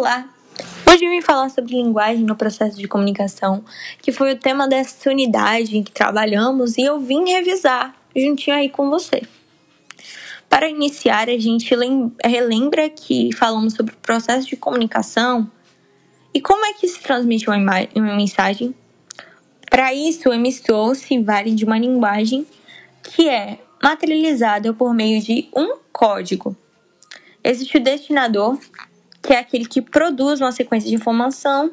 Olá! Hoje eu vim falar sobre linguagem no processo de comunicação, que foi o tema dessa unidade em que trabalhamos e eu vim revisar juntinho aí com você. Para iniciar, a gente relembra que falamos sobre o processo de comunicação e como é que se transmite uma, uma mensagem. Para isso, o emissor se vale de uma linguagem que é materializada por meio de um código. Existe o destinador, que é aquele que produz uma sequência de informação,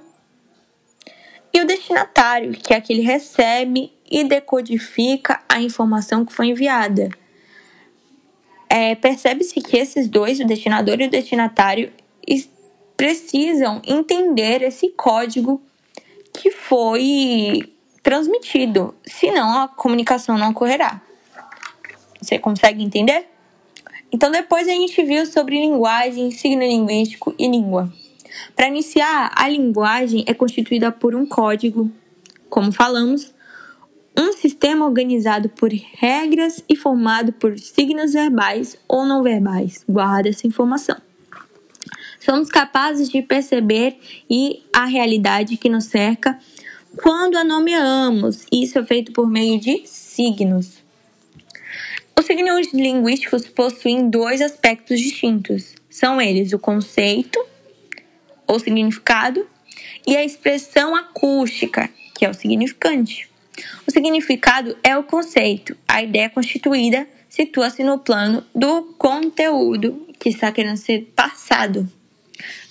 e o destinatário, que é aquele que recebe e decodifica a informação que foi enviada. É, Percebe-se que esses dois, o destinador e o destinatário, precisam entender esse código que foi transmitido, senão a comunicação não ocorrerá. Você consegue entender? Então depois a gente viu sobre linguagem, signo linguístico e língua. Para iniciar, a linguagem é constituída por um código, como falamos, um sistema organizado por regras e formado por signos verbais ou não verbais. Guarda essa informação. Somos capazes de perceber e a realidade que nos cerca quando a nomeamos. Isso é feito por meio de signos. Os signos linguísticos possuem dois aspectos distintos. São eles o conceito, ou significado, e a expressão acústica, que é o significante. O significado é o conceito, a ideia constituída situa-se no plano do conteúdo que está querendo ser passado.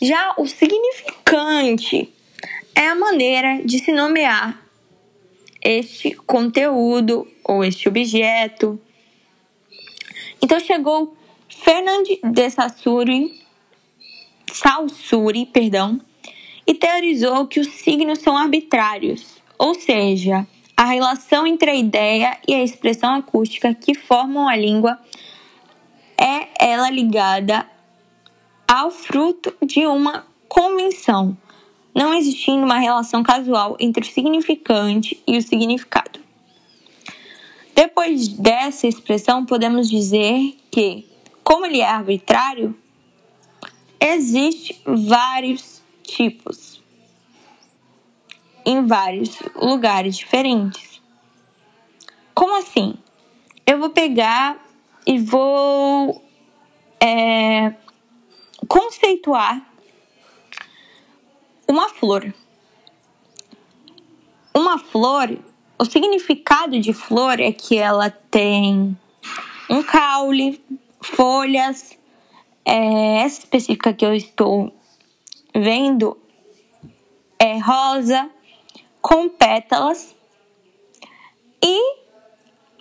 Já o significante é a maneira de se nomear este conteúdo ou este objeto então chegou Fernand de Saussure, Saussure, perdão, e teorizou que os signos são arbitrários, ou seja, a relação entre a ideia e a expressão acústica que formam a língua é ela ligada ao fruto de uma convenção, não existindo uma relação casual entre o significante e o significado. Depois dessa expressão, podemos dizer que, como ele é arbitrário, existe vários tipos em vários lugares diferentes. Como assim? Eu vou pegar e vou é, conceituar uma flor. Uma flor o significado de flor é que ela tem um caule, folhas. É, essa específica que eu estou vendo é rosa, com pétalas. E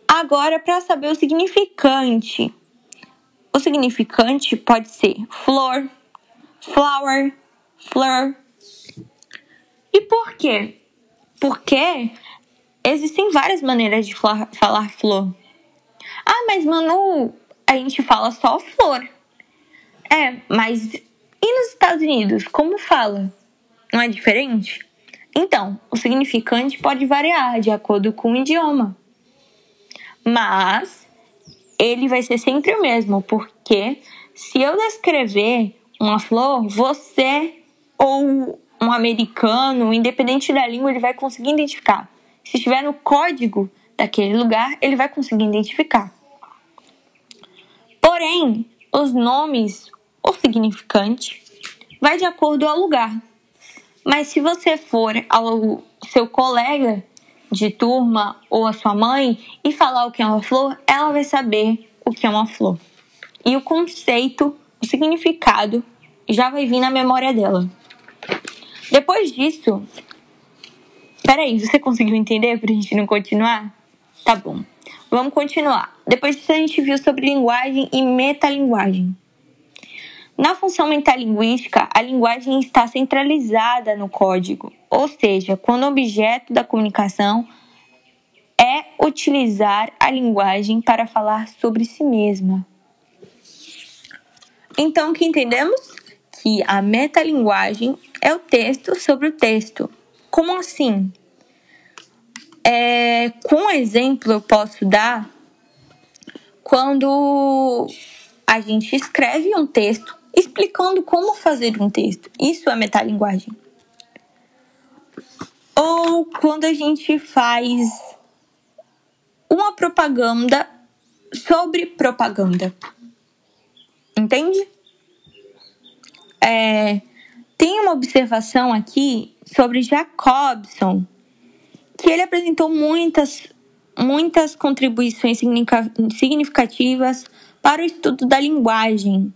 agora, para saber o significante, o significante pode ser flor, flower, flor. E por quê? Porque existem várias maneiras de falar flor. Ah, mas Manu, a gente fala só flor. É, mas e nos Estados Unidos? Como fala? Não é diferente? Então, o significante pode variar de acordo com o idioma. Mas ele vai ser sempre o mesmo, porque se eu descrever uma flor, você ou um americano, independente da língua, ele vai conseguir identificar. Se estiver no código daquele lugar, ele vai conseguir identificar. Porém, os nomes, o significante, vai de acordo ao lugar. Mas se você for ao seu colega de turma ou a sua mãe e falar o que é uma flor, ela vai saber o que é uma flor. E o conceito, o significado já vai vir na memória dela. Depois disso, Peraí, você conseguiu entender pra gente não continuar? Tá bom. Vamos continuar. Depois disso a gente viu sobre linguagem e metalinguagem. Na função metalinguística, a linguagem está centralizada no código, ou seja, quando o objeto da comunicação é utilizar a linguagem para falar sobre si mesma. Então, o que entendemos? Que a metalinguagem é o texto sobre o texto, como assim? É, com exemplo, eu posso dar quando a gente escreve um texto explicando como fazer um texto. Isso é metalinguagem. Ou quando a gente faz uma propaganda sobre propaganda. Entende? É, tem uma observação aqui sobre Jacobson, que ele apresentou muitas, muitas contribuições significativas para o estudo da linguagem.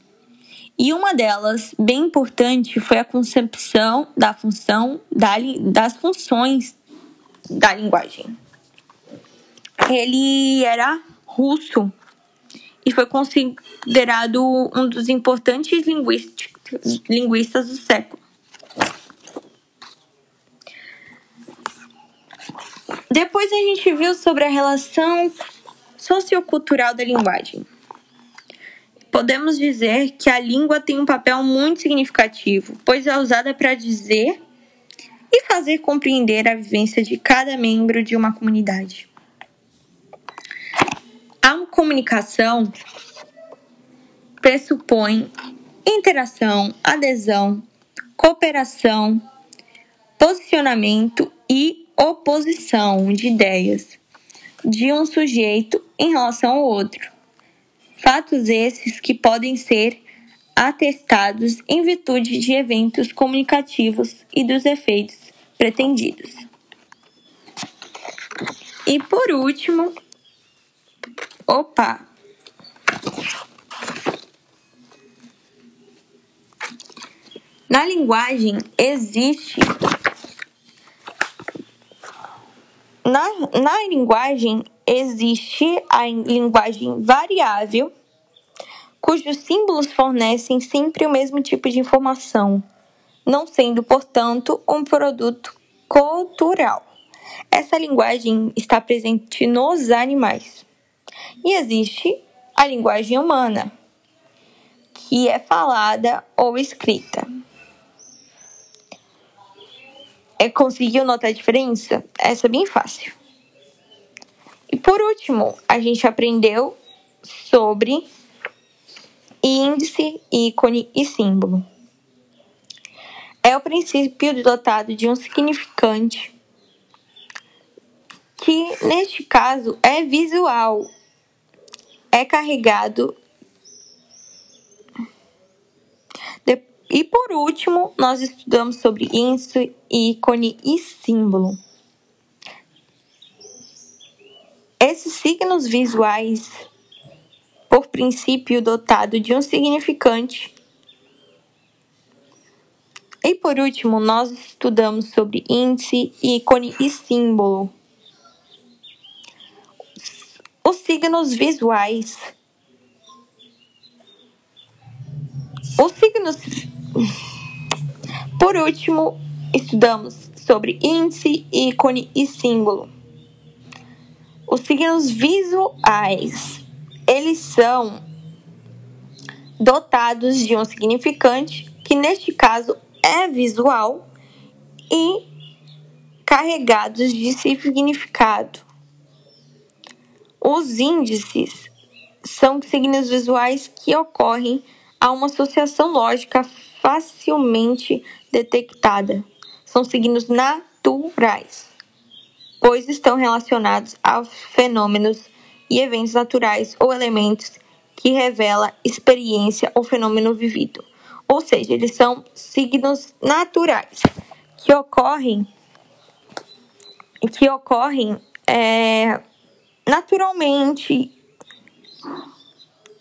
E uma delas, bem importante, foi a concepção da função da, das funções da linguagem. Ele era russo e foi considerado um dos importantes linguistas do século. Depois a gente viu sobre a relação sociocultural da linguagem. Podemos dizer que a língua tem um papel muito significativo, pois é usada para dizer e fazer compreender a vivência de cada membro de uma comunidade. A comunicação pressupõe interação, adesão, cooperação, posicionamento e oposição de ideias de um sujeito em relação ao outro. Fatos esses que podem ser atestados em virtude de eventos comunicativos e dos efeitos pretendidos. E por último, Opa! Na linguagem existe. Na, na linguagem existe a linguagem variável, cujos símbolos fornecem sempre o mesmo tipo de informação, não sendo, portanto, um produto cultural. Essa linguagem está presente nos animais. E existe a linguagem humana, que é falada ou escrita. É, conseguiu notar a diferença? Essa é bem fácil. E por último, a gente aprendeu sobre índice, ícone e símbolo. É o princípio dotado de um significante que, neste caso, é visual é carregado. E por último, nós estudamos sobre índice, ícone e símbolo. Esses signos visuais, por princípio dotado de um significante. E por último, nós estudamos sobre índice, ícone e símbolo os signos visuais. Os signos. Por último, estudamos sobre índice, ícone e símbolo. Os signos visuais, eles são dotados de um significante, que neste caso é visual, e carregados de significado. Os índices são signos visuais que ocorrem a uma associação lógica facilmente detectada. São signos naturais, pois estão relacionados a fenômenos e eventos naturais ou elementos que revela experiência ou fenômeno vivido. Ou seja, eles são signos naturais que ocorrem que ocorrem é, naturalmente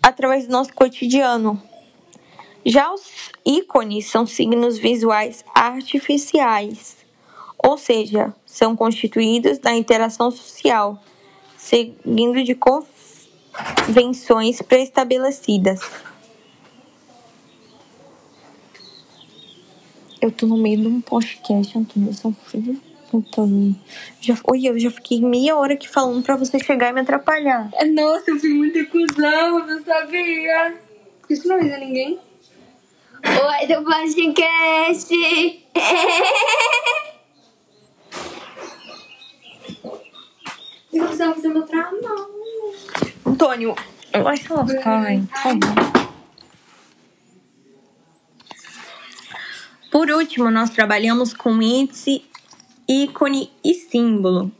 através do nosso cotidiano. Já os ícones são signos visuais artificiais, ou seja, são constituídos da interação social, seguindo de convenções pré-estabelecidas. Eu tô no meio de um podcast, Antônio, são filho então, já, oi, eu já fiquei meia hora aqui falando pra você chegar e me atrapalhar. É, nossa, eu fui muito cuzão, não sabia. Isso não avisa ninguém? Oi, do podcast. Eu precisava fazer meu trabalho. Antônio, vai se lascar? Por favor. Por último, nós trabalhamos com índice, ícone e símbolo,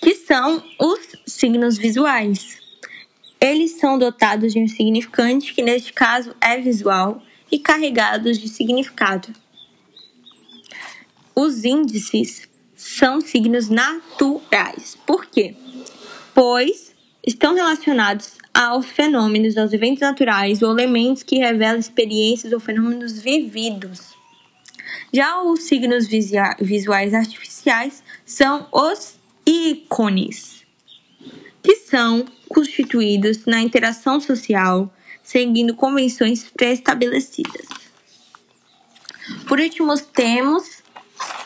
que são os signos visuais. Eles são dotados de um significante, que neste caso é visual, e carregados de significado. Os índices são signos naturais. Por quê? Pois estão relacionados aos fenômenos, aos eventos naturais ou elementos que revelam experiências ou fenômenos vividos. Já os signos visuais artificiais são os ícones, que são constituídos na interação social, seguindo convenções pré-estabelecidas. Por último, temos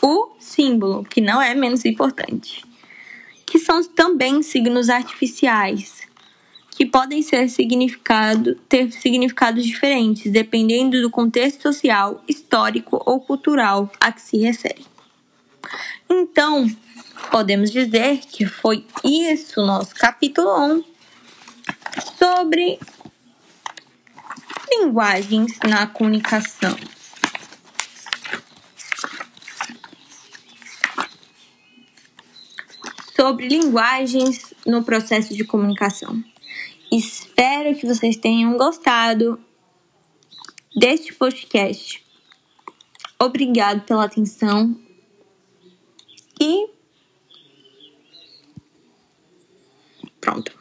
o símbolo, que não é menos importante, que são também signos artificiais, que podem ser significado, ter significados diferentes, dependendo do contexto social, histórico ou cultural a que se refere. Então, podemos dizer que foi isso nosso capítulo 1 sobre linguagens na comunicação. Sobre linguagens no processo de comunicação. Espero que vocês tenham gostado deste podcast. Obrigado pela atenção e Proud.